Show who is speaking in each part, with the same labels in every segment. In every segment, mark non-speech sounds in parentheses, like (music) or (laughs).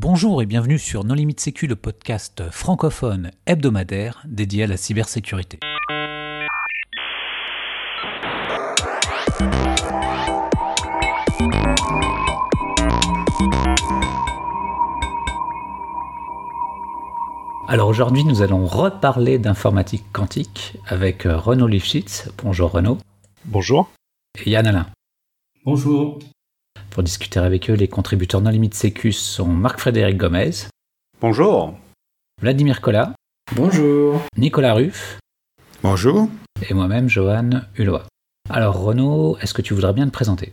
Speaker 1: Bonjour et bienvenue sur Non Limite Sécu, le podcast francophone hebdomadaire dédié à la cybersécurité. Alors aujourd'hui, nous allons reparler d'informatique quantique avec Renaud Lifshitz. Bonjour Renaud.
Speaker 2: Bonjour.
Speaker 1: Et Yann Alain.
Speaker 3: Bonjour.
Speaker 1: Pour discuter avec eux, les contributeurs non limite sécu sont Marc-Frédéric Gomez.
Speaker 4: Bonjour.
Speaker 1: Vladimir Collat.
Speaker 5: Bonjour.
Speaker 1: Nicolas Ruff.
Speaker 6: Bonjour.
Speaker 1: Et moi-même, Johan Hulot. Alors Renaud, est-ce que tu voudrais bien te présenter?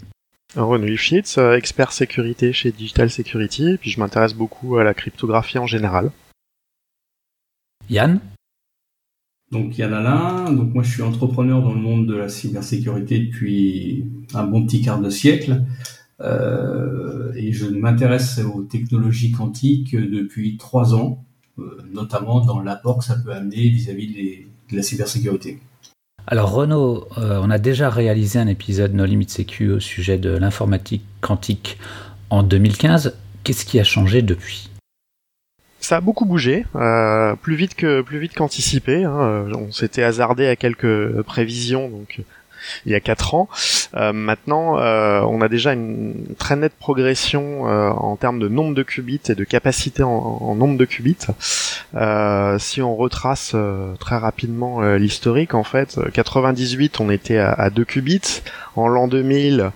Speaker 2: Renaud Lifshitz, euh, expert sécurité chez Digital Security, et puis je m'intéresse beaucoup à la cryptographie en général.
Speaker 1: Yann?
Speaker 3: Donc Yann Alain, donc moi je suis entrepreneur dans le monde de la cybersécurité depuis un bon petit quart de siècle. Euh, et je m'intéresse aux technologies quantiques depuis trois ans, euh, notamment dans l'apport que ça peut amener vis-à-vis de la cybersécurité.
Speaker 1: Alors Renaud, euh, on a déjà réalisé un épisode No Limit Sécu au sujet de l'informatique quantique en 2015. Qu'est-ce qui a changé depuis?
Speaker 2: Ça a beaucoup bougé, euh, plus vite que plus vite qu'anticipé. Hein. On s'était hasardé à quelques prévisions, donc il y a quatre ans. Euh, maintenant, euh, on a déjà une très nette progression euh, en termes de nombre de qubits et de capacité en, nombre de qubits. Euh, si on retrace très rapidement l'historique, en fait, 98, on était à, à 2 qubits. En l'an 2000, euh,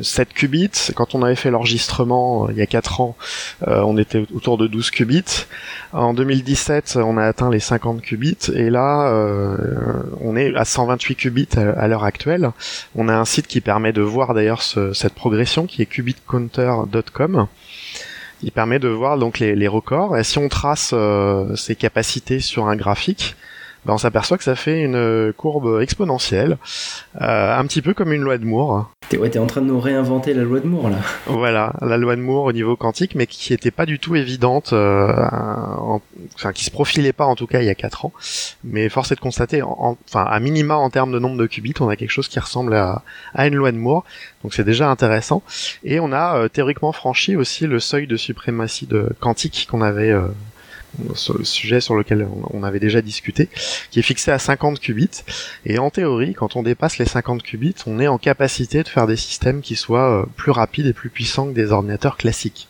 Speaker 2: 7 qubits. Quand on avait fait l'enregistrement euh, il y a 4 ans, euh, on était autour de 12 qubits. En 2017, on a atteint les 50 qubits et là, euh, on est à 128 qubits à, l'heure actuelle. On a un site qui permet de voir d'ailleurs cette progression qui est qubitcounter.com il permet de voir donc les, les records. Et si on trace euh, ces capacités sur un graphique, ben on s'aperçoit que ça fait une courbe exponentielle, euh, un petit peu comme une loi de Moore.
Speaker 5: T'es ouais, en train de nous réinventer la loi de Moore là. (laughs)
Speaker 2: Voilà, la loi de Moore au niveau quantique, mais qui n'était pas du tout évidente, euh, en, enfin qui se profilait pas en tout cas il y a 4 ans. Mais force est de constater, en, enfin à minima en termes de nombre de qubits, on a quelque chose qui ressemble à, à une loi de Moore. Donc c'est déjà intéressant. Et on a euh, théoriquement franchi aussi le seuil de suprématie de quantique qu'on avait euh, sur le sujet sur lequel on avait déjà discuté, qui est fixé à 50 qubits. Et en théorie, quand on dépasse les 50 qubits, on est en capacité de faire des systèmes qui soient euh, plus rapides et plus puissants que des ordinateurs classiques.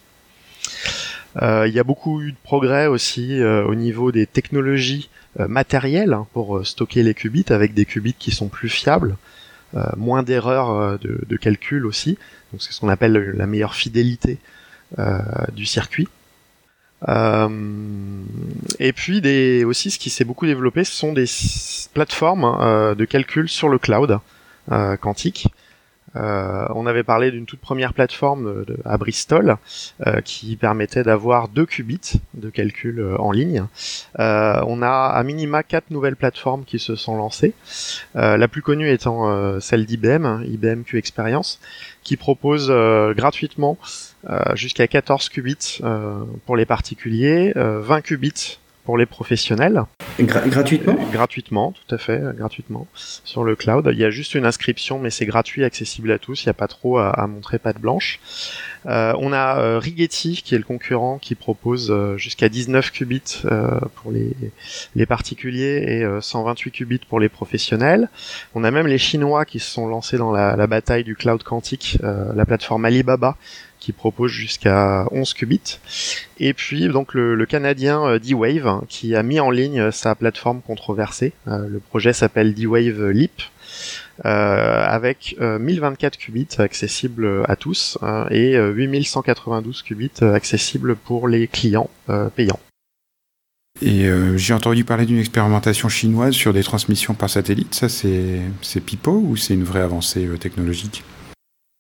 Speaker 2: Euh, il y a beaucoup eu de progrès aussi euh, au niveau des technologies matérielles hein, pour stocker les qubits avec des qubits qui sont plus fiables, moins d'erreurs de, de, calcul aussi. Donc c'est ce qu'on appelle la meilleure fidélité du circuit. Euh, et puis des, aussi ce qui s'est beaucoup développé, ce sont des plateformes euh, de calcul sur le cloud euh, quantique. On avait parlé d'une toute première plateforme à Bristol qui permettait d'avoir deux qubits de calcul en ligne. on a à minima quatre nouvelles plateformes qui se sont lancées. la plus connue étant celle d'IBM, IBM Q Experience, qui propose gratuitement jusqu'à 14 qubits pour les particuliers, 20 qubits pour les professionnels.
Speaker 5: Gra gratuitement?
Speaker 2: Euh, Gratuitement, tout à fait, gratuitement, sur le cloud. Il y a juste une inscription, mais c'est gratuit, accessible à tous, il n'y a pas trop à, à montrer patte blanche. Euh, on a euh, Rigetti, qui est le concurrent, qui propose euh, jusqu'à 19 qubits euh, pour les, les particuliers et 128 qubits pour les professionnels. On a même les Chinois qui se sont lancés dans la, la bataille du cloud quantique, la plateforme Alibaba, qui propose jusqu'à 11 qubits. Et puis donc le, Canadien euh, D-Wave hein, qui a mis en ligne sa plateforme controversée. Euh, le projet s'appelle D-Wave Leap. Euh, avec 1024 qubits accessibles à tous hein, et 8192 qubits accessibles pour les clients payants.
Speaker 6: Et euh, j'ai entendu parler d'une expérimentation chinoise sur des transmissions par satellite. Ça, c'est pipeau ou c'est une vraie avancée euh, technologique?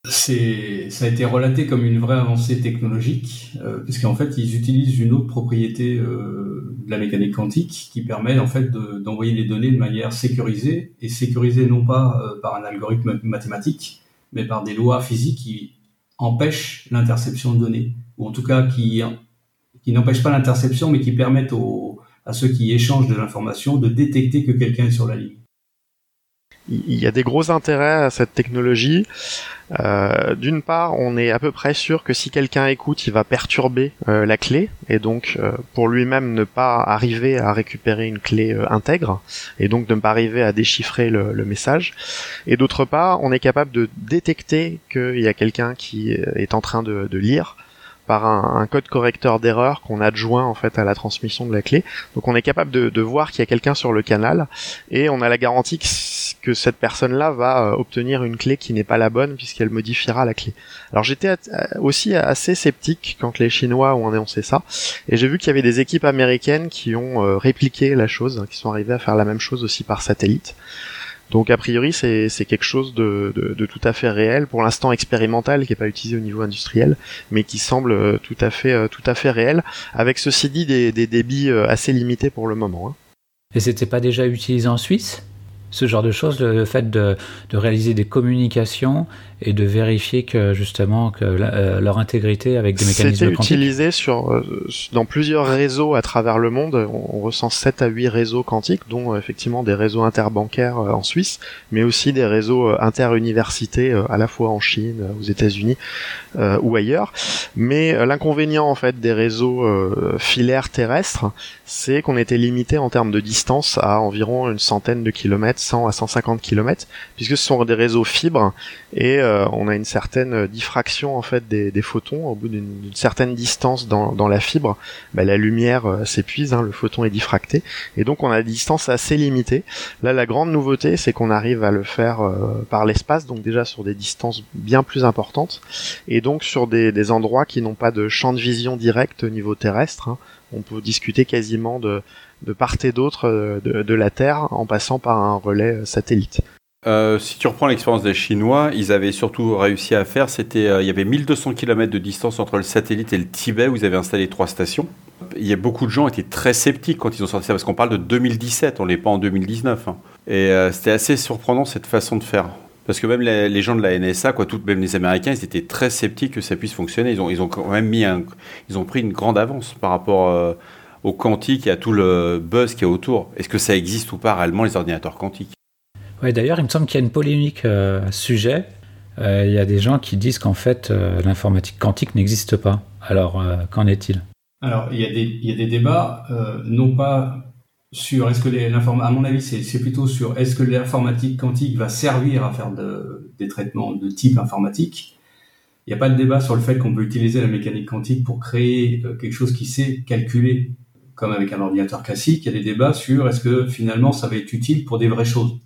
Speaker 3: C'est, ça a été relaté comme une vraie avancée technologique, euh, puisqu'en fait, ils utilisent une autre propriété euh, de la mécanique quantique qui permet en fait de, d'envoyer des données de manière sécurisée, et sécurisée non pas euh, par un algorithme mathématique, mais par des lois physiques qui empêchent l'interception de données, ou en tout cas qui, qui n'empêchent pas l'interception, mais qui permettent aux, à ceux qui échangent de l'information de détecter que quelqu'un est sur la ligne.
Speaker 2: Il y a des gros intérêts à cette technologie. Euh, D'une part, on est à peu près sûr que si quelqu'un écoute, il va perturber euh, la clé et donc euh, pour lui-même ne pas arriver à récupérer une clé intègre et donc ne pas arriver à déchiffrer le, message. Et d'autre part, on est capable de détecter qu'il y a quelqu'un qui est en train de, lire par un, un code correcteur d'erreur qu'on adjoint en fait à la transmission de la clé. Donc on est capable de, de voir qu'il y a quelqu'un sur le canal et on a la garantie que, que cette personne-là va euh, obtenir une clé qui n'est pas la bonne puisqu'elle modifiera la clé. Alors j'étais aussi assez sceptique quand les Chinois ont annoncé ça et j'ai vu qu'il y avait des équipes américaines qui ont euh, répliqué la chose, qui sont arrivées à faire la même chose aussi par satellite. Donc a priori c'est quelque chose de, tout à fait réel, pour l'instant expérimental, qui n'est pas utilisé au niveau industriel, mais qui semble euh, tout à fait, euh, tout à fait réel, avec ceci dit des, débits euh, assez limités pour le moment. Hein.
Speaker 1: Et c'était pas déjà utilisé en Suisse? Ce genre de choses, le, fait de, réaliser des communications et de vérifier que justement que la, euh, leur intégrité avec des mécanismes
Speaker 2: quantiques. utilisé sur euh, dans plusieurs réseaux à travers le monde. On, on recense 7 à 8 réseaux quantiques, dont euh, effectivement des réseaux interbancaires en Suisse, mais aussi des réseaux interuniversités à la fois en Chine, aux États-Unis ou ailleurs. Mais l'inconvénient en fait des réseaux filaires terrestres, c'est qu'on était limité en termes de distance à environ une centaine de kilomètres, 100 à 150 kilomètres, puisque ce sont des réseaux fibres et euh, on a une certaine diffraction en fait des, photons au bout d'une certaine distance dans, la fibre. Bah, la lumière euh, s'épuise, hein, le photon est diffracté et donc on a des distances assez limitées. Là, la grande nouveauté, c'est qu'on arrive à le faire euh, par l'espace, donc déjà sur des distances bien plus importantes et donc sur des, endroits qui n'ont pas de champ de vision direct au niveau terrestre. Hein on peut discuter quasiment de, part et d'autre euh, de, la Terre en passant par un relais satellite.
Speaker 4: Euh, si tu reprends l'expérience des Chinois, ils avaient surtout réussi à faire, c'était, euh, il y avait 1200 km de distance entre le satellite et le Tibet où ils avaient installé trois stations. Il y a beaucoup de gens étaient très sceptiques quand ils ont sorti ça parce qu'on parle de 2017, on n'est pas en 2019. Hein. Et euh, c'était assez surprenant cette façon de faire. Parce que même les, gens de la NSA, quoi, même les Américains, ils étaient très sceptiques que ça puisse fonctionner. Ils ont, quand même mis ils ont pris une grande avance par rapport au quantique et à tout le buzz qu'il y a autour. Est-ce que ça existe ou pas réellement les ordinateurs quantiques?
Speaker 1: D'ailleurs, il me semble qu'il y a une polémique euh, à sujet. Euh, il y a des gens qui disent qu'en fait, euh, l'informatique quantique n'existe pas. Alors, qu'en est-il?
Speaker 3: Alors, il y, a des, débats, non pas sur est-ce que l'informatique, à mon avis, c'est plutôt sur est-ce que l'informatique quantique va servir à faire de, des traitements de type informatique. Il n'y a pas de débat sur le fait qu'on peut utiliser la mécanique quantique pour créer quelque chose qui sait calculer comme avec un ordinateur classique. Il y a des débats sur est-ce que finalement ça va être utile pour des vraies choses.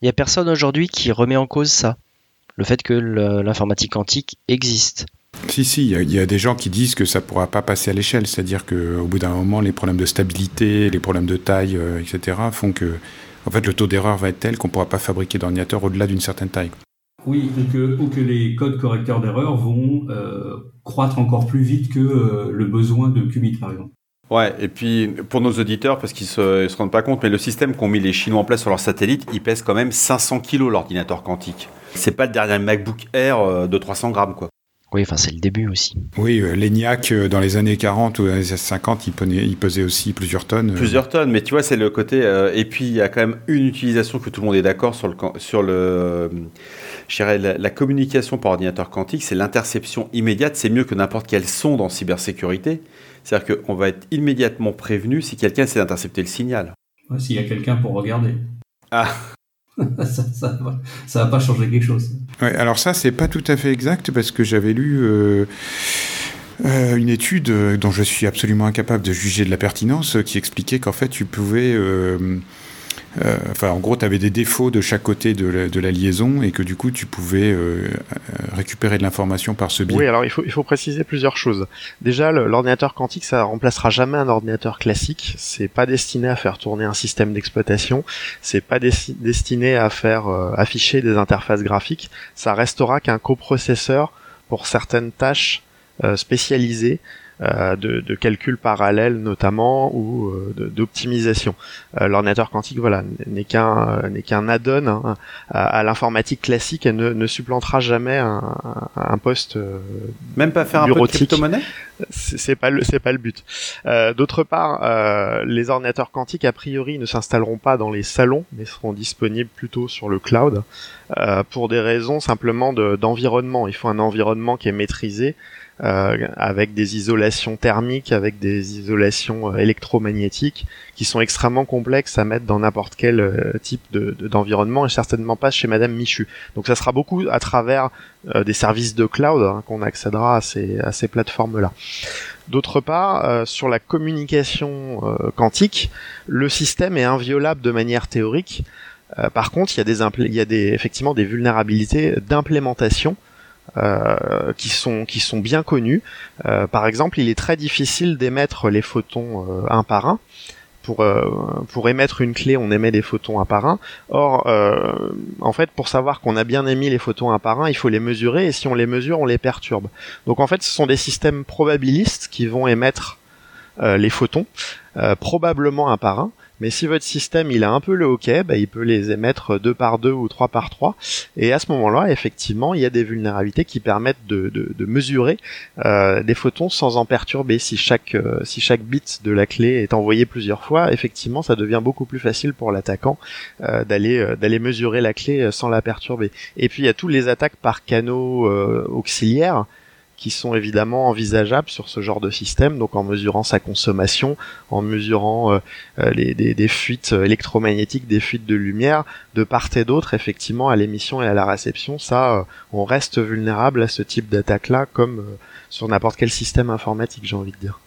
Speaker 7: Il n'y a personne aujourd'hui qui remet en cause ça, le fait que l'informatique quantique existe.
Speaker 6: Si, si, il y, y, a des gens qui disent que ça ne pourra pas passer à l'échelle, c'est-à-dire qu'au bout d'un moment, les problèmes de stabilité, les problèmes de taille, euh, etc., font que en fait, le taux d'erreur va être tel qu'on ne pourra pas fabriquer d'ordinateur au-delà d'une certaine taille.
Speaker 3: Oui, ou que, ou que les codes correcteurs d'erreur vont euh, croître encore plus vite que euh, le besoin de qubits, par exemple.
Speaker 4: Ouais, et puis pour nos auditeurs, parce qu'ils se, se rendent pas compte, mais le système qu'ont mis les Chinois en place sur leur satellite, il pèse quand même 500 kilos l'ordinateur quantique. C'est pas le dernier MacBook Air de 300 grammes, quoi.
Speaker 7: Oui, enfin c'est le début aussi.
Speaker 6: Oui, euh, l'ENIAC euh, dans les années 40 ou les années 50, il, pesait aussi plusieurs tonnes.
Speaker 4: Plusieurs tonnes, mais tu vois, c'est le côté. Euh, et puis il y a quand même une utilisation que tout le monde est d'accord sur le sur le. Je dirais la, la communication par ordinateur quantique, c'est l'interception immédiate. C'est mieux que n'importe quelle sonde en cybersécurité. C'est-à-dire qu'on va être immédiatement prévenu si quelqu'un essaie d'intercepter le signal.
Speaker 3: Ouais, S'il y a quelqu'un pour regarder.
Speaker 4: Ah (laughs)
Speaker 3: ça, ça, va, ça va pas changer quelque chose.
Speaker 6: Ouais, alors ça, c'est pas tout à fait exact parce que j'avais lu euh, euh, une étude dont je suis absolument incapable de juger de la pertinence qui expliquait qu'en fait, tu pouvais. Euh, euh, enfin, en gros, tu avais des défauts de chaque côté de la, liaison et que du coup, tu pouvais euh, récupérer de l'information par ce biais.
Speaker 2: Oui, alors il faut, préciser plusieurs choses. Déjà, l'ordinateur quantique, ça remplacera jamais un ordinateur classique. C'est pas destiné à faire tourner un système d'exploitation. C'est pas destiné à faire euh, afficher des interfaces graphiques. Ça restera qu'un coprocesseur pour certaines tâches spécialisés euh, de, de, calcul parallèle notamment ou euh, d'optimisation. Euh, l'ordinateur quantique, voilà, n'est qu'un n'est qu'un add-on hein, à, l'informatique classique et ne, ne supplantera jamais un, un poste
Speaker 4: même pas faire un peu de crypto-monnaie?
Speaker 2: C'est pas le c'est pas le but. D'autre part, les ordinateurs quantiques a priori ne s'installeront pas dans les salons, mais seront disponibles plutôt sur le cloud pour des raisons simplement d'environnement. Il faut un environnement qui est maîtrisé euh, avec des isolations thermiques, avec des isolations euh, électromagnétiques, qui sont extrêmement complexes à mettre dans n'importe quel euh, type d'environnement, et certainement pas chez Madame Michu. Donc ça sera beaucoup à travers des services de cloud hein, qu'on accédera à ces, à ces plateformes-là. D'autre part, sur la communication quantique, le système est inviolable de manière théorique. par contre, il y a il y a des effectivement des vulnérabilités d'implémentation euh, qui sont qui sont bien connus. Euh, par exemple, il est très difficile d'émettre les photons euh, un par un. Pour, pour émettre une clé, on émet des photons un par un. Or, en fait, pour savoir qu'on a bien émis les photons un par un, il faut les mesurer, et si on les mesure, on les perturbe. Donc en fait, ce sont des systèmes probabilistes qui vont émettre les photons, probablement un par un, mais si votre système il a un peu le hockey, bah, il peut les émettre deux par deux ou trois par trois. Et à ce moment-là, effectivement, il y a des vulnérabilités qui permettent de, mesurer euh, des photons sans en perturber. Si chaque euh, si chaque bit de la clé est envoyé plusieurs fois, effectivement, ça devient beaucoup plus facile pour l'attaquant euh, d'aller d'aller mesurer la clé sans la perturber. Et puis il y a tous les attaques par canaux auxiliaires qui sont évidemment envisageables sur ce genre de système, donc en mesurant sa consommation, en mesurant euh, euh, les, des, fuites électromagnétiques, des fuites de lumière, de part et d'autre, effectivement, à l'émission et à la réception, ça, euh, on reste vulnérable à ce type d'attaque-là, comme sur n'importe quel système informatique, j'ai envie de dire.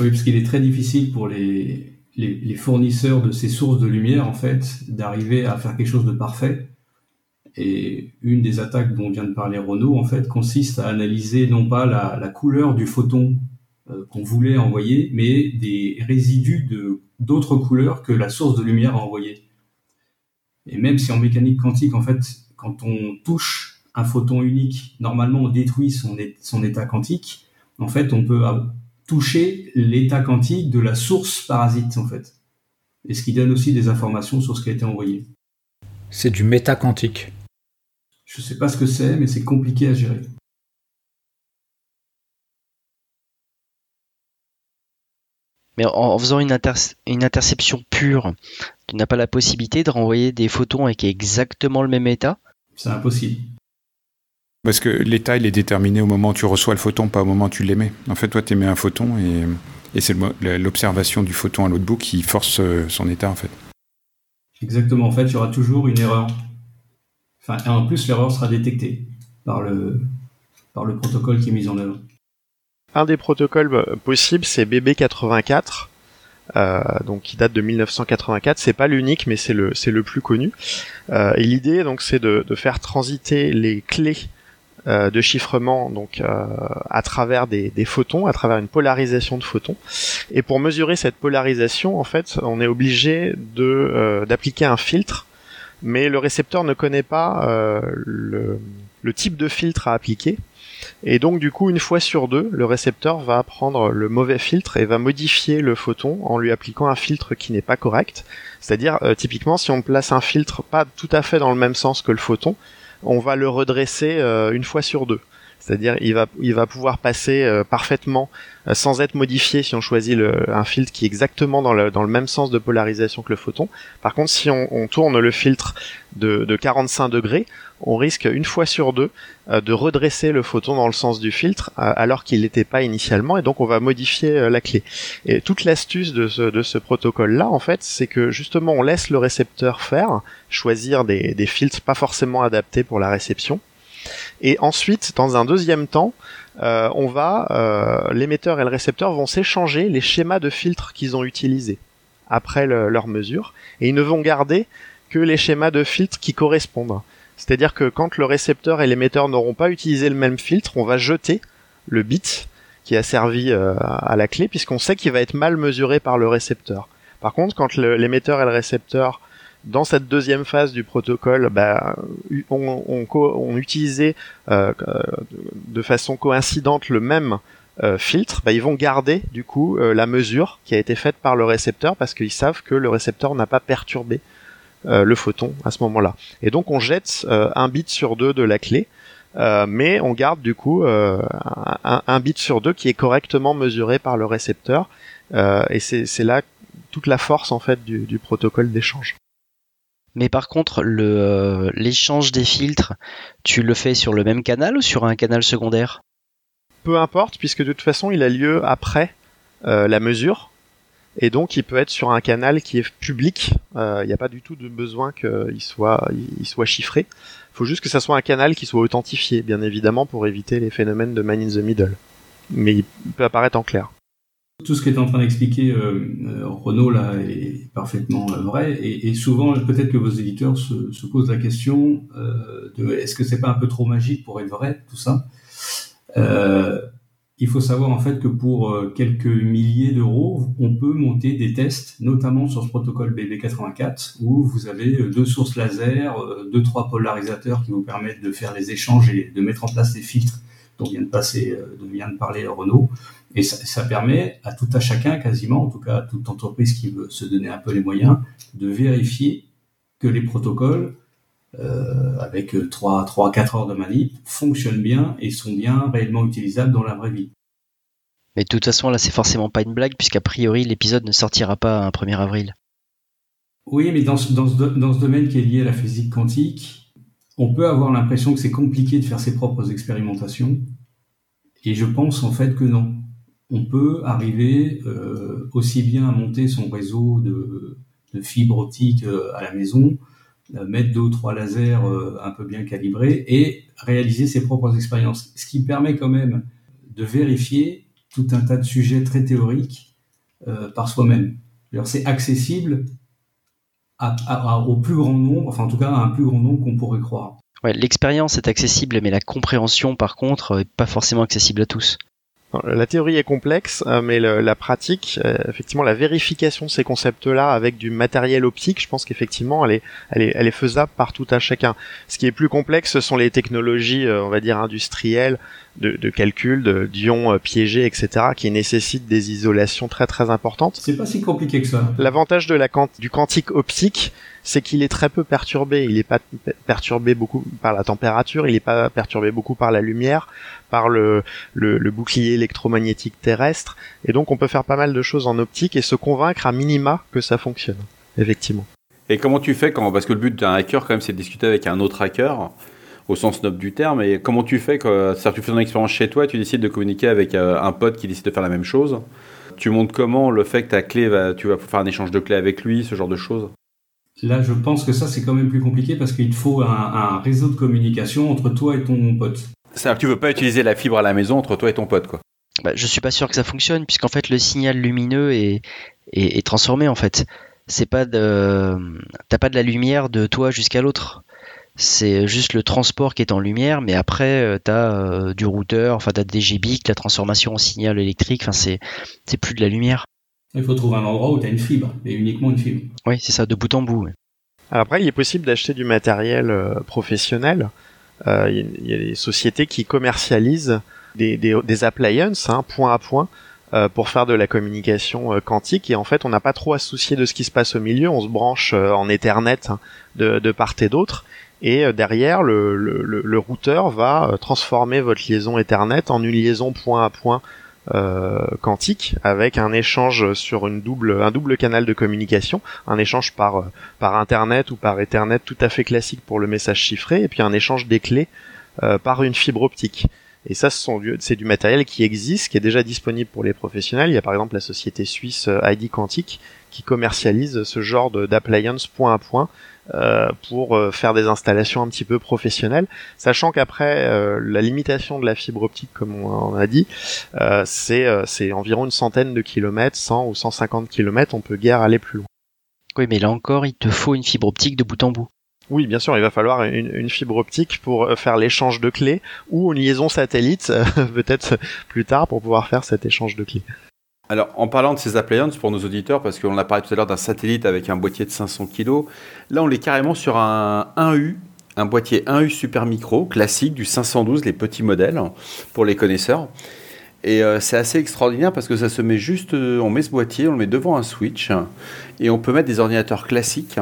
Speaker 3: Oui, parce qu'il est très difficile pour les fournisseurs de ces sources de lumière, en fait, d'arriver à faire quelque chose de parfait et une des attaques dont vient de parler Renault, en fait, consiste à analyser non pas la, couleur du photon euh, qu'on voulait envoyer, mais des résidus de d'autres couleurs que la source de lumière a envoyé. Et même si en mécanique quantique, en fait, quand on touche un photon unique, normalement on détruit son, son état quantique. En fait, on peut toucher l'état quantique de la source parasite, en fait. Et ce qui donne aussi des informations sur ce qui a été envoyé.
Speaker 1: C'est du métaquantique.
Speaker 3: Je ne sais pas ce que c'est, mais c'est compliqué à gérer.
Speaker 7: Mais en, faisant une, interception pure, tu n'as pas la possibilité de renvoyer des photons avec exactement le même état?
Speaker 3: C'est impossible.
Speaker 6: Parce que l'état, il est déterminé au moment où tu reçois le photon, pas au moment où tu l'émets. En fait, toi, tu émets un photon et, et c'est l'observation du photon à l'autre bout qui force euh, son état, en fait.
Speaker 3: Exactement. En fait, il y aura toujours une erreur En plus, l'erreur sera détectée par le, par le protocole qui est mis en œuvre.
Speaker 2: Un des protocoles euh, possibles, c'est BB84. Euh, donc qui date de 1984, c'est pas l'unique, mais c'est le c'est le plus connu. Euh, et l'idée donc c'est de, de, faire transiter les clés de chiffrement donc à travers des, des, photons, à travers une polarisation de photons. Et pour mesurer cette polarisation, en fait, on est obligé de d'appliquer un filtre mais le récepteur ne connaît pas euh, le, type de filtre à appliquer. Et donc du coup, une fois sur deux, le récepteur va prendre le mauvais filtre et va modifier le photon en lui appliquant un filtre qui n'est pas correct. C'est-à-dire, euh, typiquement, si on place un filtre pas tout à fait dans le même sens que le photon, on va le redresser euh, une fois sur deux. C'est-à-dire il va il va pouvoir passer euh, parfaitement euh, sans être modifié si on choisit un filtre qui est exactement dans le, dans le même sens de polarisation que le photon. Par contre, si on, on tourne le filtre de, de 45 degrés, on risque une fois sur deux euh, de redresser le photon dans le sens du filtre alors qu'il n'était pas initialement et donc on va modifier la clé. Et toute l'astuce de ce, de ce protocole-là, en fait, c'est que justement on laisse le récepteur faire, choisir des, des filtres pas forcément adaptés pour la réception et ensuite, dans un deuxième temps, euh, euh, l'émetteur et le récepteur vont s'échanger les schémas de filtres qu'ils ont utilisés après leur mesure, et ils ne vont garder que les schémas de filtres qui correspondent. C'est-à-dire que quand le récepteur et l'émetteur n'auront pas utilisé le même filtre, on va jeter le bit qui a servi euh, à la clé, puisqu'on sait qu'il va être mal mesuré par le récepteur. Par contre, quand l'émetteur et le récepteur Dans cette deuxième phase du protocole, bah, on, on, on utilisait euh, de façon coïncidente le même euh, filtre, bah, ils vont garder du coup euh, la mesure qui a été faite par le récepteur parce qu'ils savent que le récepteur n'a pas perturbé euh, le photon à ce moment-là. Et donc on jette un bit sur deux de la clé, mais on garde du coup un, un, bit sur deux qui est correctement mesuré par le récepteur. et c'est là toute la force en fait du, du protocole d'échange.
Speaker 7: Mais par contre, le l'échange des filtres, tu le fais sur le même canal ou sur un canal secondaire?
Speaker 2: Peu importe, puisque de toute façon, il a lieu après euh, la mesure. Et donc, il peut être sur un canal qui est public. Euh, il n'y a pas du tout de besoin qu'il soit, soit chiffré. Il faut juste que ça soit un canal qui soit authentifié, bien évidemment, pour éviter les phénomènes de man in the middle. Mais il peut apparaître en clair.
Speaker 3: Tout ce est en train d'expliquer euh, Renault là est parfaitement vrai. Et, souvent peut-être que vos éditeurs se, se, posent la question de est-ce que c'est pas un peu trop magique pour être vrai tout ça? Euh, il faut savoir en fait que pour euh, quelques milliers d'euros, on peut monter des tests, notamment sur ce protocole BB84, où vous avez euh, deux sources laser, deux trois polarisateurs qui vous permettent de faire les échanges et de mettre en place des filtres dont vient de passer, dont vient de parler Renault. Et ça, ça, permet à tout à chacun, quasiment, en tout cas à toute entreprise qui veut se donner un peu les moyens, de vérifier que les protocoles euh, avec 3, 3 4 heures de manip fonctionnent bien et sont bien réellement utilisables dans la vraie vie.
Speaker 7: Mais de toute façon, là, c'est forcément pas une blague, puisqu'a priori, l'épisode ne sortira pas un 1er avril.
Speaker 3: Oui, mais dans ce, dans, ce, dans ce domaine qui est lié à la physique quantique, on peut avoir l'impression que c'est compliqué de faire ses propres expérimentations. Et je pense en fait que non. On peut arriver euh, aussi bien à monter son réseau de, de fibres optiques euh, à la maison euh, mettre deux ou trois lasers euh, un peu bien calibrés et réaliser ses propres expériences. Ce qui permet quand même de vérifier tout un tas de sujets très théoriques euh, par soi-même. C'est accessible au plus grand nombre, enfin en tout cas à un plus grand nombre qu'on pourrait croire.
Speaker 7: Ouais, l'expérience est accessible, mais la compréhension, par contre, est pas forcément accessible à tous.
Speaker 2: La théorie est complexe, euh, mais la pratique, euh, effectivement, la vérification de ces concepts-là avec du matériel optique, je pense qu'effectivement, elle est, elle est, elle est faisable par tout à chacun. Ce qui est plus complexe, ce sont les technologies, euh, on va dire industrielles, de, de calcul, de d'ions piégés, etc., qui nécessitent des isolations très très importantes.
Speaker 3: C'est pas si compliqué que ça.
Speaker 2: L'avantage de la du quantique optique, c'est qu'il est très peu perturbé. Il n'est pas perturbé beaucoup par la température, il n'est pas perturbé beaucoup par la lumière, par le, le, bouclier électromagnétique terrestre. Et donc on peut faire pas mal de choses en optique et se convaincre à minima que ça fonctionne, effectivement.
Speaker 4: Et comment tu fais quand parce que le but d'un hacker quand même c'est de discuter avec un autre hacker au sens noble du terme et comment tu fais quand tu fais ton expérience chez toi, tu décides de communiquer avec euh, un pote qui décide de faire la même chose. Tu montres comment le fait que ta clé va tu vas faire un échange de clés avec lui, ce genre de choses?
Speaker 3: Là, je pense que ça, c'est quand même plus compliqué parce qu'il faut un, réseau de communication entre toi et ton pote.
Speaker 4: C'est-à-dire que tu veux pas utiliser la fibre à la maison entre toi et ton pote, quoi.
Speaker 7: Bah, je suis pas sûr que ça fonctionne puisqu'en fait le signal lumineux est, est, transformé en fait. C'est pas de, t'as pas de la lumière de toi jusqu'à l'autre. C'est juste le transport qui est en lumière, mais après euh, tu as euh, du routeur, enfin t'as des GBIC, la transformation en signal électrique. Enfin c'est c'est plus de la lumière.
Speaker 3: Il faut trouver un endroit où tu as une fibre, et uniquement une fibre.
Speaker 7: Oui, c'est ça, de bout en bout.
Speaker 2: après, il est possible d'acheter du matériel euh, professionnel. Euh, il y, a des sociétés qui commercialisent des, des, des appliances, hein, point à point, euh, pour faire de la communication quantique. Et en fait, on n'a pas trop à soucier de ce qui se passe au milieu. On se branche en Ethernet hein, de, part et d'autre. Et derrière, le, routeur va transformer votre liaison Ethernet en une liaison point à point euh, quantique avec un échange sur une double un double canal de communication, un échange par euh, par internet ou par ethernet tout à fait classique pour le message chiffré et puis un échange des clés euh, par une fibre optique. Et ça, c'est du matériel qui existe, qui est déjà disponible pour les professionnels. Il y a par exemple la société suisse ID Quantique qui commercialise ce genre d'appliance point à point euh, pour euh, faire des installations un petit peu professionnelles, sachant qu'après euh, la limitation de la fibre optique, comme on, a dit, c'est c'est environ une centaine de kilomètres, 100 ou 150 kilomètres, on peut guère aller plus loin.
Speaker 7: Oui, mais là encore, il te faut une fibre optique de bout en bout.
Speaker 2: Oui, bien sûr, il va falloir une, fibre optique pour faire l'échange de clés ou une liaison satellite, (laughs) peut-être plus tard, pour pouvoir faire cet échange de clés.
Speaker 4: Alors, en parlant de ces appliances pour nos auditeurs, parce qu'on a parlé tout à l'heure d'un satellite avec un boîtier de 500 kg, là, on est carrément sur un 1U, un boîtier 1U super micro, classique, du 512, les petits modèles, pour les connaisseurs. Et euh, c'est assez extraordinaire parce que ça se met juste, euh, on met ce boîtier, on le met devant un switch, et on peut mettre des ordinateurs classiques.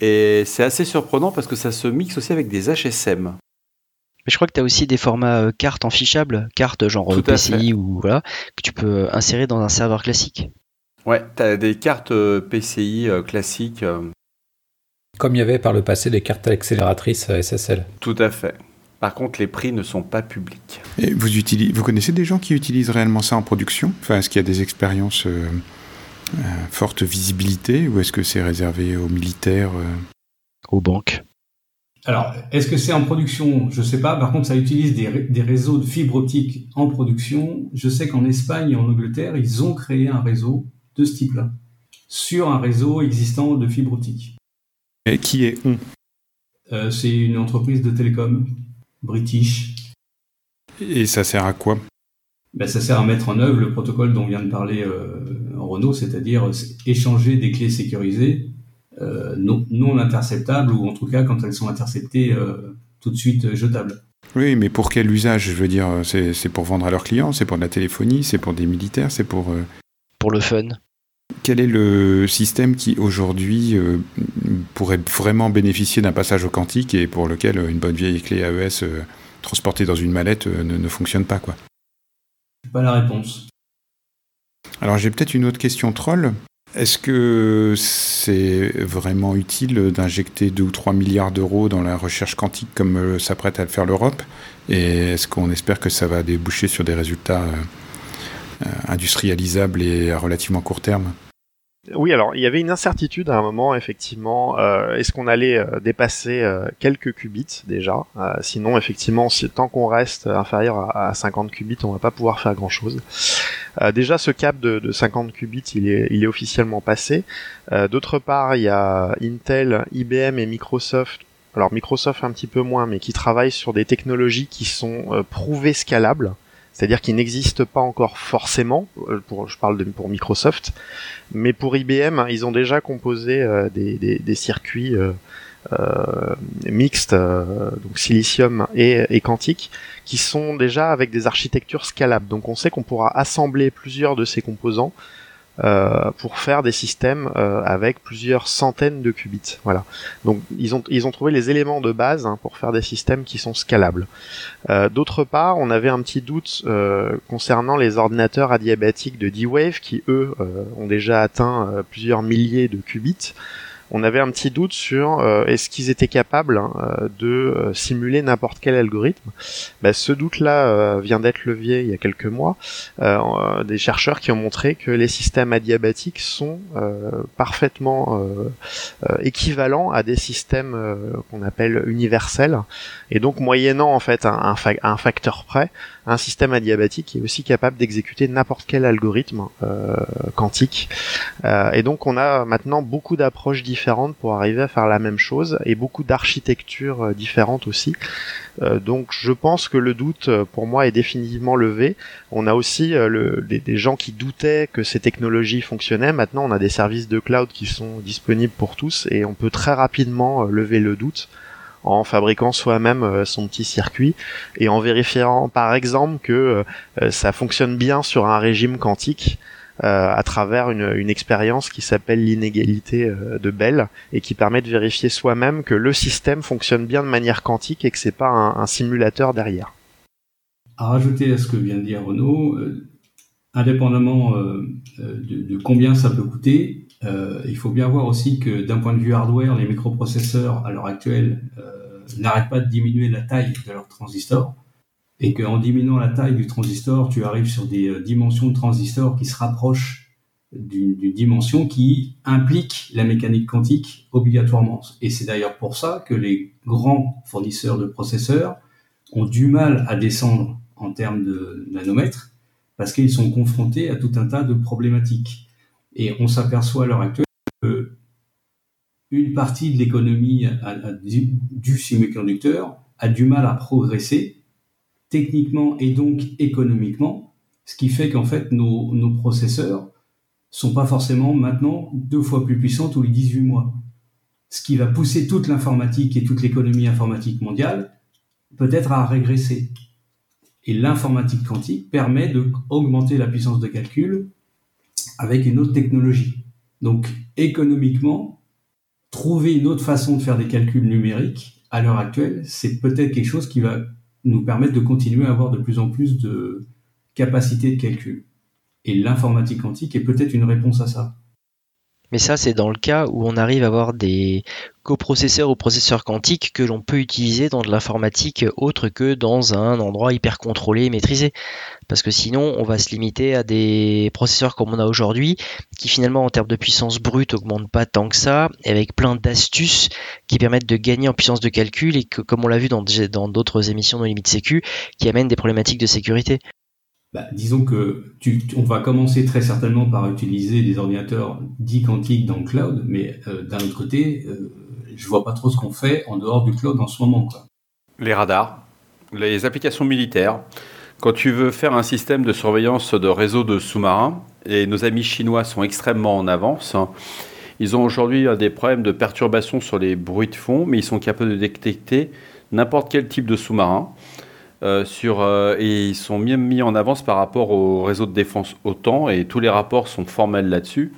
Speaker 4: Et c'est assez surprenant parce que ça se mixe aussi avec des HSM.
Speaker 7: Mais je crois que tu as aussi des formats euh, cartes en fichable, cartes genre
Speaker 4: Tout à
Speaker 7: PCI ou voilà, que tu peux insérer dans un serveur classique.
Speaker 4: Ouais, tu as des cartes euh, PCI euh, classiques. euh,
Speaker 1: Comme il y avait par le passé des cartes accélératrices euh, SSL.
Speaker 4: tout à fait. Par contre, les prix ne sont pas publics.
Speaker 6: Et vous, utilisez, vous connaissez des gens qui utilisent réellement ça en production? Enfin, est-ce qu'il y a des expériences euh, euh, forte visibilité ou est-ce que c'est réservé aux militaires euh
Speaker 7: Aux banques.
Speaker 3: Alors, est-ce que c'est en production? Je sais pas. Par contre, ça utilise des, ré- des réseaux de fibre optique en production. Je sais qu'en Espagne et en Angleterre, ils ont créé un réseau de ce type-là sur un réseau existant de fibre optique.
Speaker 6: Et Qui est on?
Speaker 3: Euh, c'est une entreprise de télécom british.
Speaker 6: Et ça sert à quoi?
Speaker 3: Ben, ça sert à mettre en œuvre le protocole dont vient de parler euh, Renault, c'est-à-dire euh, échanger des clés sécurisées euh, non, non interceptables ou en tout cas quand elles sont interceptées euh, tout de suite jetables.
Speaker 6: Oui, mais pour quel usage? Je veux dire, c'est c'est pour vendre à leurs clients, c'est pour de la téléphonie, c'est pour des militaires, c'est pour... euh,
Speaker 7: Pour le fun.
Speaker 6: Quel est le système qui aujourd'hui euh, pourrait vraiment bénéficier d'un passage au quantique et pour lequel une bonne vieille clé AES euh, transportée dans une mallette euh, ne, ne fonctionne pas quoi?
Speaker 3: La réponse.
Speaker 6: Alors j'ai peut-être une autre question troll. Est-ce que c'est vraiment utile d'injecter 2 ou 3 milliards d'euros dans la recherche quantique comme euh, s'apprête à le faire l'Europe? Et est-ce qu'on espère que ça va déboucher sur des résultats euh, euh, industrialisables et à relativement court terme?
Speaker 2: Oui, alors il y avait une incertitude à un moment, effectivement. Euh, Est-ce qu'on allait euh, dépasser euh, quelques qubits déjà? Sinon, effectivement, si, tant qu'on reste inférieur à, à 50 qubits, on va pas pouvoir faire grand-chose. Déjà, ce cap de, de 50 qubits, il est, il est officiellement passé. D'autre part, il y a Intel, IBM et Microsoft. Alors Microsoft un petit peu moins, mais qui travaillent sur des technologies qui sont prouvées scalables c'est-à-dire qui n'existent pas encore forcément, euh, je parle pour Microsoft, mais pour IBM, ils ont déjà composé euh, des, circuits euh, mixtes, donc silicium et quantique, qui sont déjà avec des architectures scalables. Donc on sait qu'on pourra assembler plusieurs de ces composants euh, pour faire des systèmes euh, avec plusieurs centaines de qubits. Voilà. Donc ils ont ils ont trouvé les éléments de base hein, pour faire des systèmes qui sont scalables. Euh, D'autre part, on avait un petit doute concernant les ordinateurs adiabatiques de D-Wave qui eux ont déjà atteint plusieurs milliers de qubits. On avait un petit doute sur euh, est-ce qu'ils étaient capables hein, euh, de euh, simuler n'importe quel algorithme. Ben, ce doute-là vient d'être levé il y a quelques mois. Euh, des chercheurs qui ont montré que les systèmes adiabatiques sont parfaitement équivalents à des systèmes qu'on appelle universels et donc moyennant en fait un, un, fa- un facteur près, un système adiabatique est aussi capable d'exécuter n'importe quel algorithme euh, quantique. Euh, et donc on a maintenant beaucoup d'approches différentes pour arriver à faire la même chose et beaucoup d'architectures euh, différentes aussi. Donc je pense que le doute pour moi est définitivement levé. On a aussi des, gens qui doutaient que ces technologies fonctionnaient. Maintenant on a des services de cloud qui sont disponibles pour tous et on peut très rapidement lever le doute en fabriquant soi-même euh, son petit circuit et en vérifiant par exemple que euh, ça fonctionne bien sur un régime quantique euh, à travers une, expérience qui s'appelle l'inégalité euh, de Bell et qui permet de vérifier soi-même que le système fonctionne bien de manière quantique et que c'est pas un, simulateur derrière.
Speaker 3: À rajouter à ce que vient de dire Renaud, euh, indépendamment euh, euh, de combien ça peut coûter, euh, il faut bien voir aussi que d'un point de vue hardware, les microprocesseurs à l'heure actuelle euh, n'arrêtent pas de diminuer la taille de leurs transistors et qu'en diminuant la taille du transistor, tu arrives sur des euh, dimensions de transistors qui se rapprochent d'une dimension qui implique la mécanique quantique obligatoirement. Et c'est d'ailleurs pour ça que les grands fournisseurs de processeurs ont du mal à descendre en termes de nanomètres parce qu'ils sont confrontés à tout un tas de problématiques. Et on s'aperçoit à l'heure actuelle que une partie de l'économie du semi-conducteur a du mal à progresser techniquement et donc économiquement Ce qui fait qu'en fait, nos, nos processeurs sont pas forcément maintenant deux fois plus puissants tous les 18 mois. Ce qui va pousser toute l'informatique et toute l'économie informatique mondiale peut-être à régresser. Et l'informatique quantique permet d'augmenter la puissance de calcul avec une autre technologie. Donc économiquement, trouver une autre façon de faire des calculs numériques à l'heure actuelle, c'est peut-être quelque chose qui va nous permettre de continuer à avoir de plus en plus de capacité de calcul. Et l'informatique quantique est peut-être une réponse à ça.
Speaker 7: Mais ça, c'est dans le cas où on arrive à avoir des coprocesseurs ou processeurs quantiques que l'on peut utiliser dans de l'informatique autre que dans un endroit hyper contrôlé et maîtrisé. Parce que sinon, on va se limiter à des processeurs comme on a aujourd'hui, qui finalement, en termes de puissance brute, augmentent pas tant que ça, avec plein d'astuces qui permettent de gagner en puissance de calcul et que, comme on l'a vu dans d'autres émissions de Limite Sécu, qui amènent des problématiques de sécurité.
Speaker 3: Bah, disons que tu, on va commencer très certainement par utiliser des ordinateurs dits quantiques dans le cloud, mais euh, d'un autre côté, euh, je vois pas trop ce qu'on fait en dehors du cloud en ce moment.
Speaker 4: Les radars, les applications militaires. Quand tu veux faire un système de surveillance de réseau de sous-marins, et nos amis chinois sont extrêmement en avance, hein, ils ont aujourd'hui des problèmes de perturbation sur les bruits de fond, mais ils sont capables de détecter n'importe quel type de sous-marin. Euh, sur, euh, et ils sont même mis en avance par rapport au réseau de défense OTAN et tous les rapports sont formels là-dessus.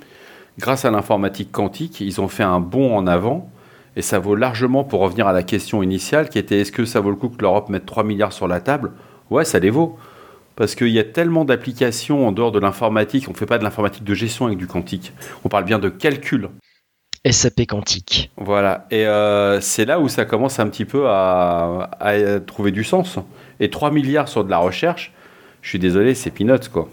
Speaker 4: Grâce à l'informatique quantique, ils ont fait un bond en avant et ça vaut largement pour revenir à la question initiale qui était est-ce que ça vaut le coup que l'Europe mette 3 milliards sur la table? Ouais, ça les vaut. Parce qu'il y a tellement d'applications en dehors de l'informatique, on ne fait pas de l'informatique de gestion avec du quantique. On parle bien de calcul.
Speaker 7: SAP quantique.
Speaker 4: Voilà, et euh, c'est là où ça commence un petit peu à, à trouver du sens. Et 3 milliards sur de la recherche, je suis désolé, c'est peanuts quoi.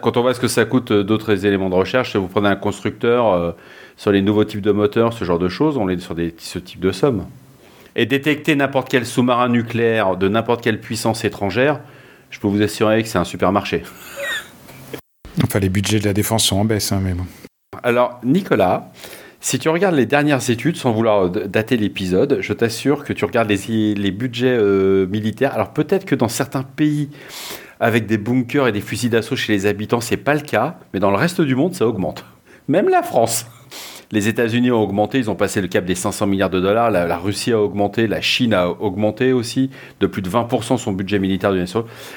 Speaker 4: Quand on voit ce que ça coûte euh, d'autres éléments de recherche, vous prenez un constructeur euh, sur les nouveaux types de moteurs, ce genre de choses, on est sur des, ce type de somme. Et détecter n'importe quel sous-marin nucléaire de n'importe quelle puissance étrangère, je peux vous assurer que c'est un supermarché.
Speaker 6: Enfin, les budgets de la défense sont en baisse, hein, mais bon.
Speaker 4: Alors, Nicolas, si tu regardes les dernières études, sans vouloir dater l'épisode, je t'assure que tu regardes les, budgets euh, militaires. Alors peut-être que dans certains pays avec des bunkers et des fusils d'assaut chez les habitants, c'est pas le cas, mais dans le reste du monde, ça augmente. Même la France. Les États-Unis ont augmenté, ils ont passé le cap des 500 milliards de dollars. La, Russie a augmenté, la Chine a augmenté aussi de plus de 20% son budget militaire de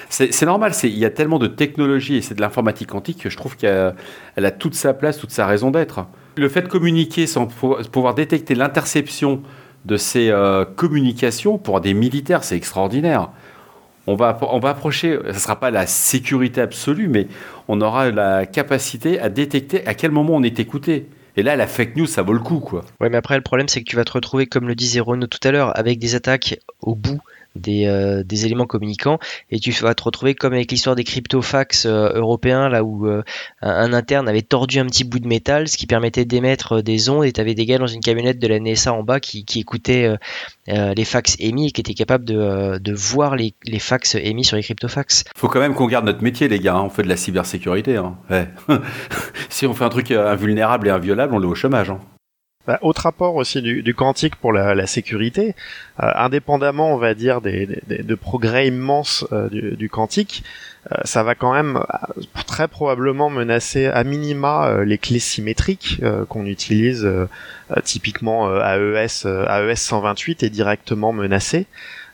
Speaker 4: C'est normal, il y a tellement de technologie et c'est de l'informatique quantique que je trouve qu'elle a toute sa place, toute sa raison d'être. Le fait de communiquer sans pouvoir détecter l'interception de ces euh, communications pour des militaires, c'est extraordinaire. On va, on va approcher, ce ne sera pas la sécurité absolue, mais on aura la capacité à détecter à quel moment on est écouté. Et là, la fake news, ça vaut le coup, quoi.
Speaker 7: Ouais, mais après, le problème, c'est que tu vas te retrouver, comme le disait Renaud tout à l'heure, avec des attaques au bout des, euh, des, éléments communicants et tu vas te retrouver comme avec l'histoire des cryptofax euh, européens là où euh, un, interne avait tordu un petit bout de métal ce qui permettait d'émettre des ondes et tu avais des gars dans une camionnette de la NSA en bas qui, qui écoutaient les fax émis et qui étaient capables de, voir les, les, fax émis sur les cryptofax.
Speaker 4: Faut quand même qu'on garde notre métier les gars, hein. on fait de la cybersécurité. Hein. (laughs) Si on fait un truc invulnérable et inviolable, on est au chômage. Hein.
Speaker 2: Bah, autre rapport aussi du, du quantique pour la, la sécurité, euh, indépendamment, on va dire, des, des, de progrès immenses euh, du, du, quantique, euh, ça va quand même très probablement menacer à minima les clés symétriques qu'on utilise typiquement AES, AES 128 est directement menacé.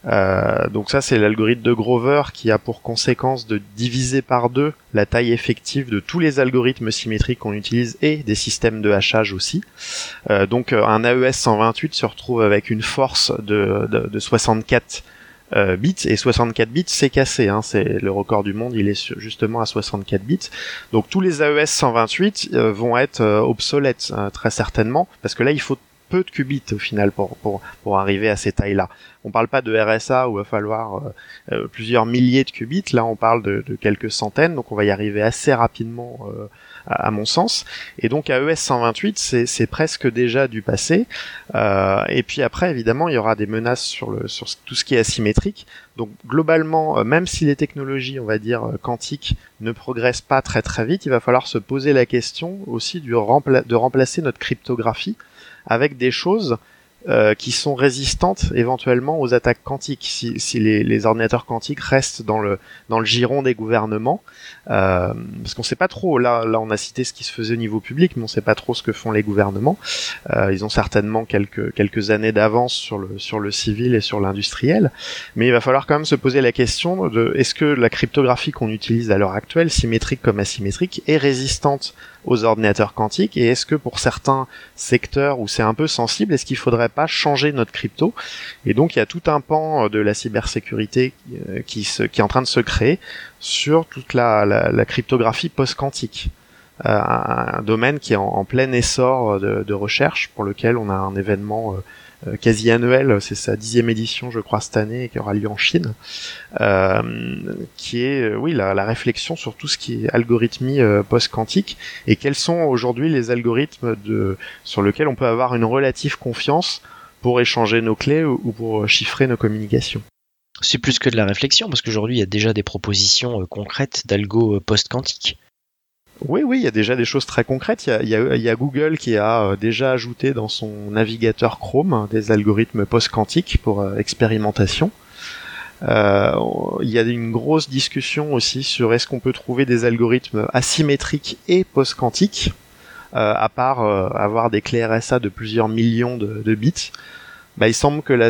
Speaker 2: Euh, donc ça c'est l'algorithme de Grover qui a pour conséquence de diviser par deux la taille effective de tous les algorithmes symétriques qu'on utilise et des systèmes de hachage aussi. Euh, donc euh, un AES 128 se retrouve avec une force de, de, 64 bits et 64 bits c'est cassé hein, c'est le record du monde il est justement à 64 bits donc tous les AES 128 vont être obsolètes très certainement parce que là il faut peu de qubits au final pour, pour, pour arriver à ces tailles-là. On parle pas de RSA où il va falloir euh, euh, plusieurs milliers de qubits, là on parle de, quelques centaines, donc on va y arriver assez rapidement euh, à, mon sens. Et donc AES 128, c'est presque déjà du passé. et puis après, évidemment, il y aura des menaces sur, le, sur tout ce qui est asymétrique. Donc globalement, même si les technologies, on va dire, quantiques ne progressent pas très très vite, il va falloir se poser la question aussi du rempla de remplacer notre cryptographie avec des choses euh, qui sont résistantes éventuellement aux attaques quantiques. Si, si les, les, ordinateurs quantiques restent dans le, dans le giron des gouvernements, Euh, parce qu'on sait pas trop. Là, là, on a cité ce qui se faisait au niveau public, mais on sait pas trop ce que font les gouvernements. Euh, ils ont certainement quelques quelques années d'avance sur le sur le civil et sur l'industriel, mais il va falloir quand même se poser la question de est-ce que la cryptographie qu'on utilise à l'heure actuelle, symétrique comme asymétrique, est résistante aux ordinateurs quantiques et est-ce que pour certains secteurs où c'est un peu sensible, est-ce qu'il faudrait pas changer notre crypto? Et donc il y a tout un pan de la cybersécurité euh, qui, est en train de se créer sur toute la, la, cryptographie post-quantique. Euh, un, domaine qui est en, plein essor de, de, recherche pour lequel on a un événement euh, quasi annuel, c'est sa dixième édition je crois cette année qui aura lieu en Chine, euh, qui est oui la, réflexion sur tout ce qui est algorithmie post-quantique et quels sont aujourd'hui les algorithmes sur lesquels on peut avoir une relative confiance pour échanger nos clés ou pour chiffrer nos communications.
Speaker 7: C'est plus que de la réflexion, parce qu'aujourd'hui, il y a déjà des propositions euh, concrètes d'algo euh, post-quantique.
Speaker 2: Oui, oui, il y a déjà des choses très concrètes. Il y a, Google qui a euh, déjà ajouté dans son navigateur Chrome des algorithmes post-quantiques pour expérimentation. Euh, il y a une grosse discussion aussi sur est-ce qu'on peut trouver des algorithmes asymétriques et post-quantiques, euh, à part avoir des clés RSA de plusieurs millions de, bits bah, il semble que la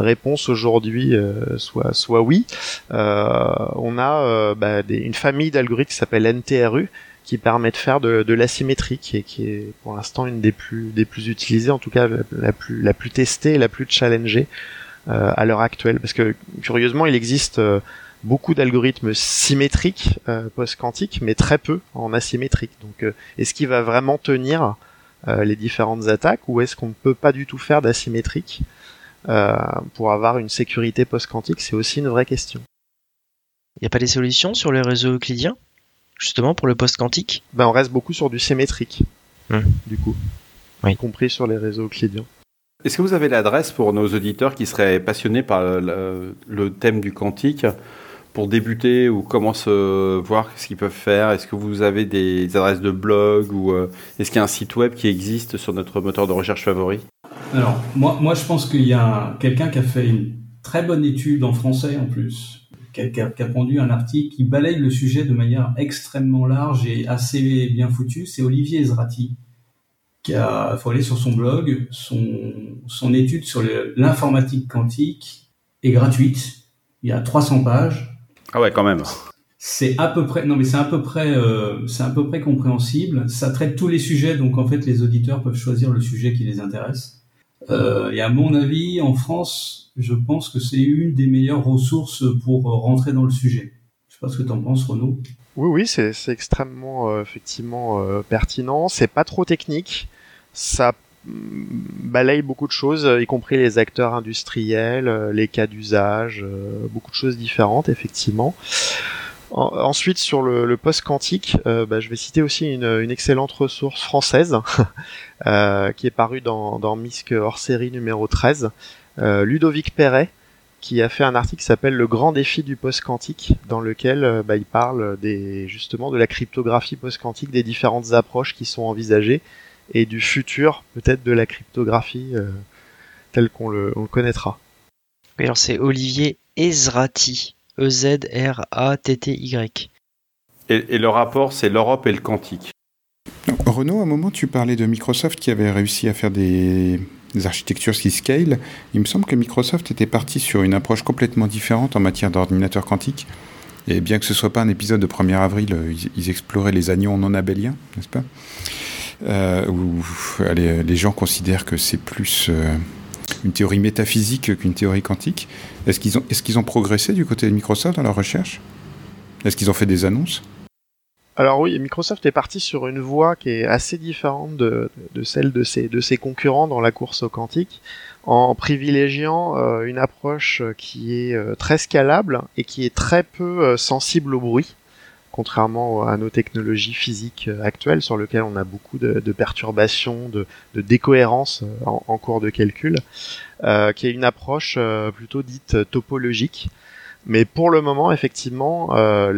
Speaker 2: réponse aujourd'hui euh, soit soit oui. Euh, on a euh, bah, une famille d'algorithmes qui s'appelle NTRU qui permet de faire de, de l'asymétrique et qui est pour l'instant une des plus des plus utilisées, en tout cas la plus la plus testée, la plus challengée euh, à l'heure actuelle. Parce que curieusement, il existe beaucoup d'algorithmes symétriques post-quantiques, mais très peu en asymétrique. Donc, est-ce qu'il va vraiment tenir euh, les différentes attaques ou est-ce qu'on ne peut pas du tout faire d'asymétrique euh, pour avoir une sécurité post-quantique? C'est aussi une vraie question.
Speaker 7: Il n'y a pas des solutions sur les réseaux euclidiens? Justement pour le post-quantique
Speaker 2: ben, On reste beaucoup sur du symétrique,
Speaker 7: hmm.
Speaker 2: du coup,
Speaker 7: oui.
Speaker 2: y compris sur les réseaux euclidiens.
Speaker 4: Est-ce que vous avez l'adresse pour nos auditeurs qui seraient passionnés par le, le thème du quantique pour débuter ou comment se voir ce qu'ils peuvent faire? Est-ce que vous avez des adresses de blog ou euh, est-ce qu'il y a un site web qui existe sur notre moteur de recherche favori?
Speaker 3: Alors, moi, moi, je pense qu'il y a quelqu'un qui a fait une très bonne étude en français en plus, qui a, qui a, qui a pondu un article qui balaye le sujet de manière extrêmement large et assez bien foutue. C'est Olivier Ezrati. Qui a, il faut aller sur son blog, son, son étude sur l'informatique quantique est gratuite. Il y a 300 pages
Speaker 4: ah ouais, quand même.
Speaker 3: C'est à peu près, non mais c'est à peu près, euh, c'est à peu près compréhensible. Ça traite tous les sujets, donc en fait les auditeurs peuvent choisir le sujet qui les intéresse. Euh, et à mon avis, en France, je pense que c'est une des meilleures ressources pour rentrer dans le sujet. Je sais pas ce que tu en penses, Renaud.
Speaker 2: Oui, oui, c'est extrêmement euh, effectivement euh, pertinent. C'est pas trop technique. Ça balaye beaucoup de choses, y compris les acteurs industriels, euh, les cas d'usage, euh, beaucoup de choses différentes effectivement. Ensuite sur le, le post quantique, euh, bah, je vais citer aussi une, excellente ressource française (laughs) euh, qui est parue dans, MISC hors série numéro 13, euh, Ludovic Perret qui a fait un article qui s'appelle Le grand défi du post-quantique, dans lequel bah, il parle des, justement de la cryptographie post-quantique, des différentes approches qui sont envisagées, et du futur peut-être de la cryptographie telle qu'on le, on le connaîtra.
Speaker 7: Oui, alors c'est Olivier Ezrati, E-Z-R-A-T-T-Y.
Speaker 4: Et, et le rapport, c'est l'Europe et le quantique.
Speaker 6: Renaud, à un moment, tu parlais de Microsoft qui avait réussi à faire des, des, architectures qui scale. Il me semble que Microsoft était parti sur une approche complètement différente en matière d'ordinateur quantique. Et bien que ce soit pas un épisode de 1er avril, ils, ils exploraient les anions non abéliens, n'est-ce pas? Euh, où allez, les gens considèrent que c'est plus euh, une théorie métaphysique qu'une théorie quantique. Est-ce qu'ils ont, progressé du côté de Microsoft dans leur recherche? Est-ce qu'ils ont fait des annonces?
Speaker 2: Alors oui, Microsoft est parti sur une voie qui est assez différente de, celle de ses, de ses concurrents dans la course au quantique, en privilégiant euh, une approche qui est euh, très scalable et qui est très peu euh, sensible au bruit contrairement à nos technologies physiques euh, actuelles sur lesquelles on a beaucoup de, perturbations, de, de décohérences euh, en, en, cours de calcul, euh, qui est une approche euh, plutôt dite topologique. Mais pour le moment, effectivement, euh,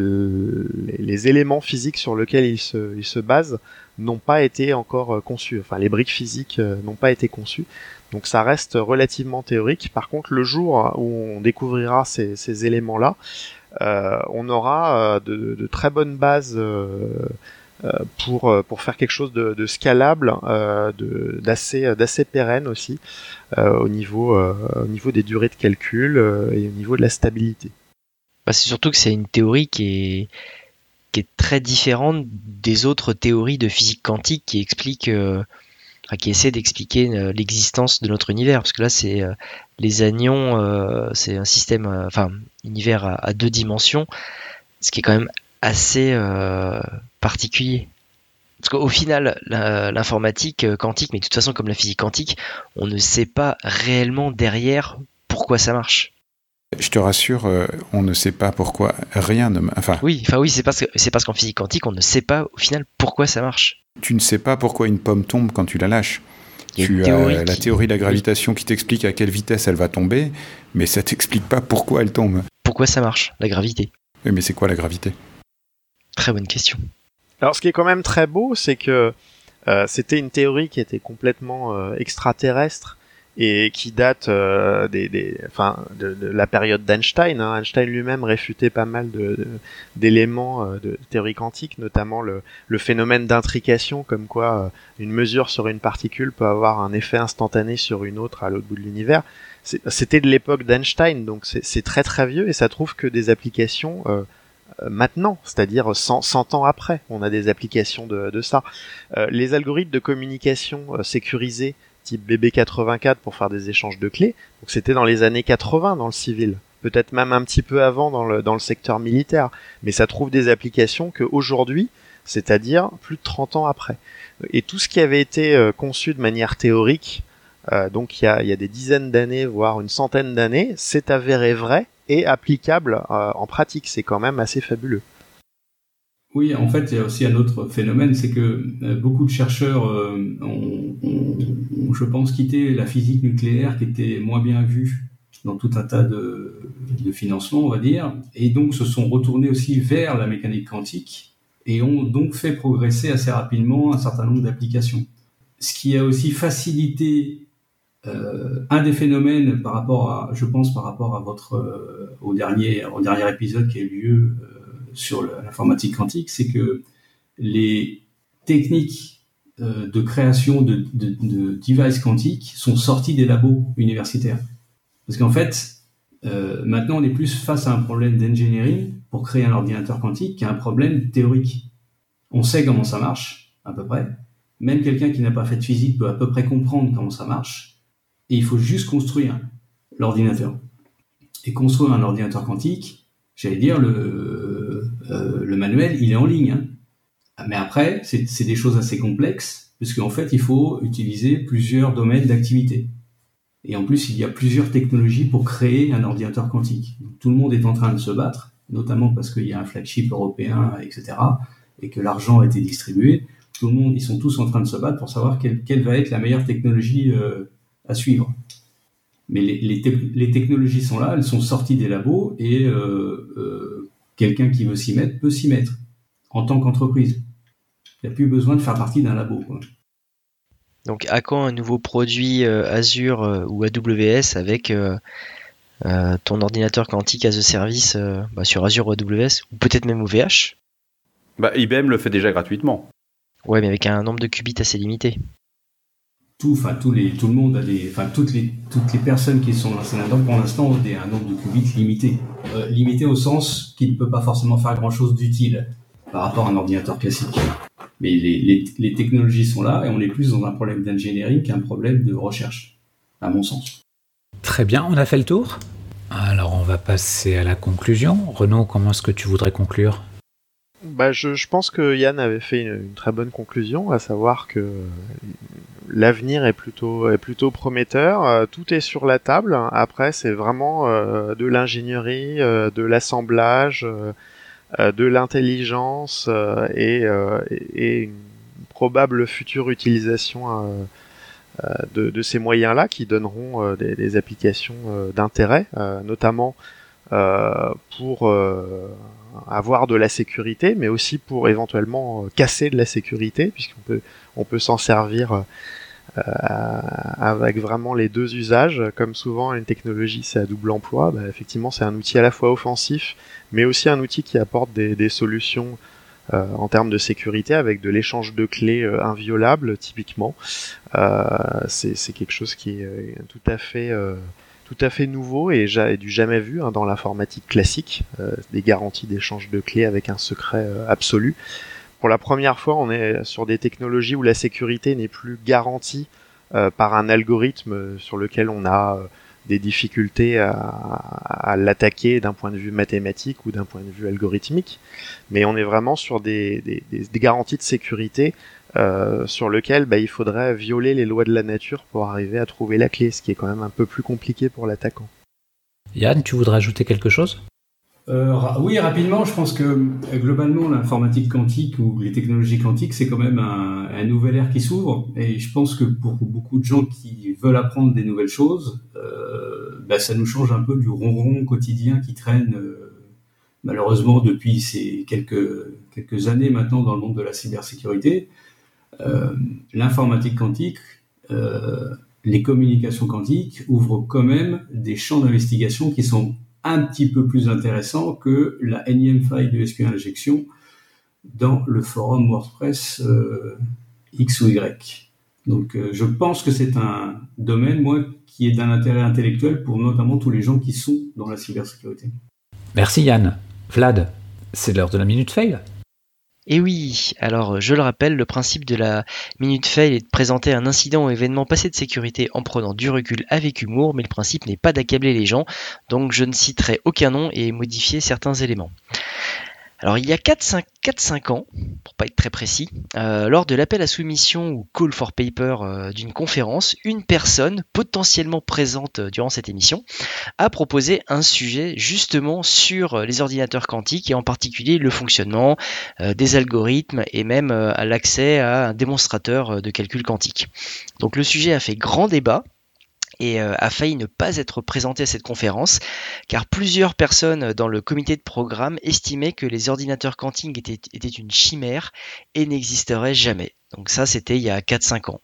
Speaker 2: les, les, éléments physiques sur lesquels ils se, ils se basent n'ont pas été encore conçus. Enfin, les briques physiques n'ont pas été conçues. Donc ça reste relativement théorique. Par contre, le jour où on découvrira ces, ces éléments-là, on aura de, de, très bonnes bases pour pour faire quelque chose de, de scalable, de d'assez d'assez pérenne aussi au niveau au niveau des durées de calcul et au niveau de la stabilité.
Speaker 7: Bah, c'est surtout que c'est une théorie qui est qui est très différente des autres théories de physique quantique qui expliquent qui essaie d'expliquer euh, l'existence de notre univers, parce que là, c'est euh, les anions, euh, c'est un système, enfin, univers à, deux dimensions, ce qui est quand même assez particulier. Parce qu'au final, l'informatique quantique, mais de toute façon, comme la physique quantique, on ne sait pas réellement derrière pourquoi ça marche.
Speaker 6: Je te rassure, on ne sait pas pourquoi rien ne. Enfin.
Speaker 7: Oui, enfin oui, c'est parce que c'est parce qu'en physique quantique, on ne sait pas au final pourquoi ça marche.
Speaker 6: Tu ne sais pas pourquoi une pomme tombe quand tu la lâches. Tu as la théorie de la gravitation qui t'explique à quelle vitesse elle va tomber, mais ça t'explique pas pourquoi elle tombe.
Speaker 7: Pourquoi ça marche, la gravité?
Speaker 6: Oui, mais c'est quoi la gravité?
Speaker 7: Très bonne question.
Speaker 2: Alors, ce qui est quand même très beau, c'est que euh, c'était une théorie qui était complètement euh, extraterrestre et qui date euh, des, des, enfin, de, de, la période d'Einstein. Hein. Einstein lui-même réfutait pas mal d'éléments de, de, théorie quantique, notamment le, le phénomène d'intrication, comme quoi euh, une mesure sur une particule peut avoir un effet instantané sur une autre à l'autre bout de l'univers. C'était de l'époque d'Einstein, donc c'est très très vieux et ça trouve que des applications euh, maintenant, c'est-à-dire 100, 100, ans après, on a des applications de, de ça. les algorithmes de communication sécurisés type BB84 pour faire des échanges de clés. Donc c'était dans les années 80 dans le civil, peut-être même un petit peu avant dans le, secteur militaire. Mais ça trouve des applications qu'aujourd'hui, c'est-à-dire plus de 30 ans après. Et tout ce qui avait été euh, conçu de manière théorique, euh, donc il y a, y a, des dizaines d'années, voire une centaine d'années, c'est avéré vrai et applicable euh, en pratique. C'est quand même assez fabuleux.
Speaker 3: Oui, en fait, il y a aussi un autre phénomène, c'est que euh, beaucoup de chercheurs euh, ont, je pense, quitté la physique nucléaire qui était moins bien vue dans tout un tas de, financements, on va dire, et donc se sont retournés aussi vers la mécanique quantique et ont donc fait progresser assez rapidement un certain nombre d'applications. Ce qui a aussi facilité euh, un des phénomènes par rapport à, je pense, par rapport à votre au dernier au dernier épisode qui a eu lieu sur l'informatique quantique, c'est que les techniques euh, de création de, devices quantiques sont sorties des labos universitaires. Parce qu'en fait, euh, maintenant, on est plus face à un problème d'engineering pour créer un ordinateur quantique qu'à un problème théorique. On sait comment ça marche, à peu près. Même quelqu'un qui n'a pas fait de physique peut à peu près comprendre comment ça marche. Et il faut juste construire l'ordinateur. Et construire un ordinateur quantique, j'allais dire, le, euh, le manuel, il est en ligne. Hein. Mais après, c'est des choses assez complexes, puisqu'en fait, il faut utiliser plusieurs domaines d'activité. Et en plus, il y a plusieurs technologies pour créer un ordinateur quantique. tout le monde est en train de se battre, notamment parce qu'il y a un flagship européen, etc., et que l'argent a été distribué. Tout le monde, ils sont tous en train de se battre pour savoir quelle, va être la meilleure technologie euh, à suivre. Mais les, technologies sont là, elles sont sorties des labos et euh, quelqu'un qui veut s'y mettre peut s'y mettre en tant qu'entreprise. Il n'y a plus besoin de faire partie d'un labo.
Speaker 7: Donc à quand un nouveau produit euh, Azure ou AWS avec ton ordinateur quantique as a service bah, sur Azure ou AWS ou peut-être même OVH
Speaker 4: bah, IBM le fait déjà gratuitement.
Speaker 7: Ouais, mais avec un nombre de qubits assez limité
Speaker 3: tout, enfin tous les, tout le monde a des, enfin toutes les, toutes les personnes qui sont lancées là-dedans pour l'instant ont des, un nombre de qubits limité, euh, limité au sens qu'il ne peut pas forcément faire grand-chose d'utile par rapport à un ordinateur classique. Mais les, les, les, technologies sont là et on est plus dans un problème d'ingénierie qu'un problème de recherche, à mon sens.
Speaker 1: Très bien, on a fait le tour. Alors on va passer à la conclusion. Renaud, comment est-ce que tu voudrais conclure?
Speaker 2: Bah, je, je, pense que Yann avait fait une, une, très bonne conclusion, à savoir que l'avenir est plutôt est plutôt prometteur. Euh, tout est sur la table. Après, c'est vraiment euh, de l'ingénierie, euh, de l'assemblage, de l'intelligence et, et, une probable future utilisation de, de, ces moyens-là qui donneront des, des, applications d'intérêt, notamment pour avoir de la sécurité, mais aussi pour éventuellement casser de la sécurité, puisqu'on peut on peut s'en servir avec vraiment les deux usages. Comme souvent, une technologie, c'est à double emploi. Bah, effectivement, c'est un outil à la fois offensif, mais aussi un outil qui apporte des, solutions euh, en termes de sécurité avec de l'échange de clés euh, inviolable typiquement. Euh, c'est quelque chose qui est tout à fait tout à fait nouveau et du jamais vu hein, dans l'informatique classique, des garanties d'échange de clés avec un secret absolu. Pour la première fois, on est sur des technologies où la sécurité n'est plus garantie par un algorithme sur lequel on a des difficultés à, l'attaquer d'un point de vue mathématique ou d'un point de vue algorithmique, mais on est vraiment sur des, garanties de sécurité euh, sur lesquelles bah, il faudrait violer les lois de la nature pour arriver à trouver la clé, ce qui est quand même un peu plus compliqué pour l'attaquant.
Speaker 1: Yann, tu voudrais ajouter quelque chose?
Speaker 3: Euh, oui, rapidement, je pense que euh, globalement, l'informatique quantique ou les technologies quantiques, c'est quand même un, un nouvel ère qui s'ouvre. Et je pense que pour beaucoup de gens qui veulent apprendre des nouvelles choses, euh, bah, ça nous change un peu du ronron quotidien qui traîne euh, malheureusement depuis ces quelques, quelques années maintenant dans le monde de la cybersécurité. Euh, l'informatique quantique, les communications quantiques ouvrent quand même des champs d'investigation qui sont un petit peu plus intéressant que la énième faille de SQL injection dans le forum WordPress euh, X ou Y. Donc euh, je pense que c'est un domaine, moi, qui est d'un intérêt intellectuel pour notamment tous les gens qui sont dans la cybersécurité.
Speaker 1: Merci Yann. Vlad, c'est l'heure de la minute fail.
Speaker 7: Et oui, alors je le rappelle, le principe de la minute fail est de présenter un incident ou événement passé de sécurité en prenant du recul avec humour, mais le principe n'est pas d'accabler les gens, donc je ne citerai aucun nom et modifier certains éléments. Alors il y a 4-5 ans, pour pas être très précis, euh, lors de l'appel à soumission ou call for paper euh, d'une conférence, une personne potentiellement présente euh, durant cette émission a proposé un sujet justement sur les ordinateurs quantiques et en particulier le fonctionnement des algorithmes et même l'accès à un démonstrateur de calcul quantique. Donc le sujet a fait grand débat et euh, a failli ne pas être présenté à cette conférence car plusieurs personnes dans le comité de programme estimaient que les ordinateurs quantiques étaient, une chimère et n'existeraient jamais. Donc ça c'était il y a 4-5 ans.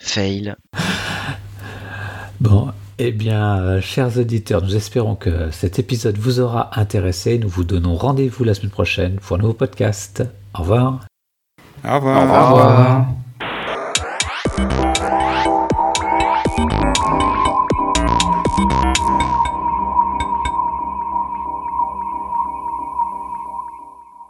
Speaker 7: Fail.
Speaker 1: Bon, eh bien, euh, chers auditeurs, nous espérons que cet épisode vous aura intéressé. Nous vous donnons rendez-vous la semaine prochaine pour un nouveau podcast. Au revoir.
Speaker 6: Au revoir.
Speaker 3: Au revoir.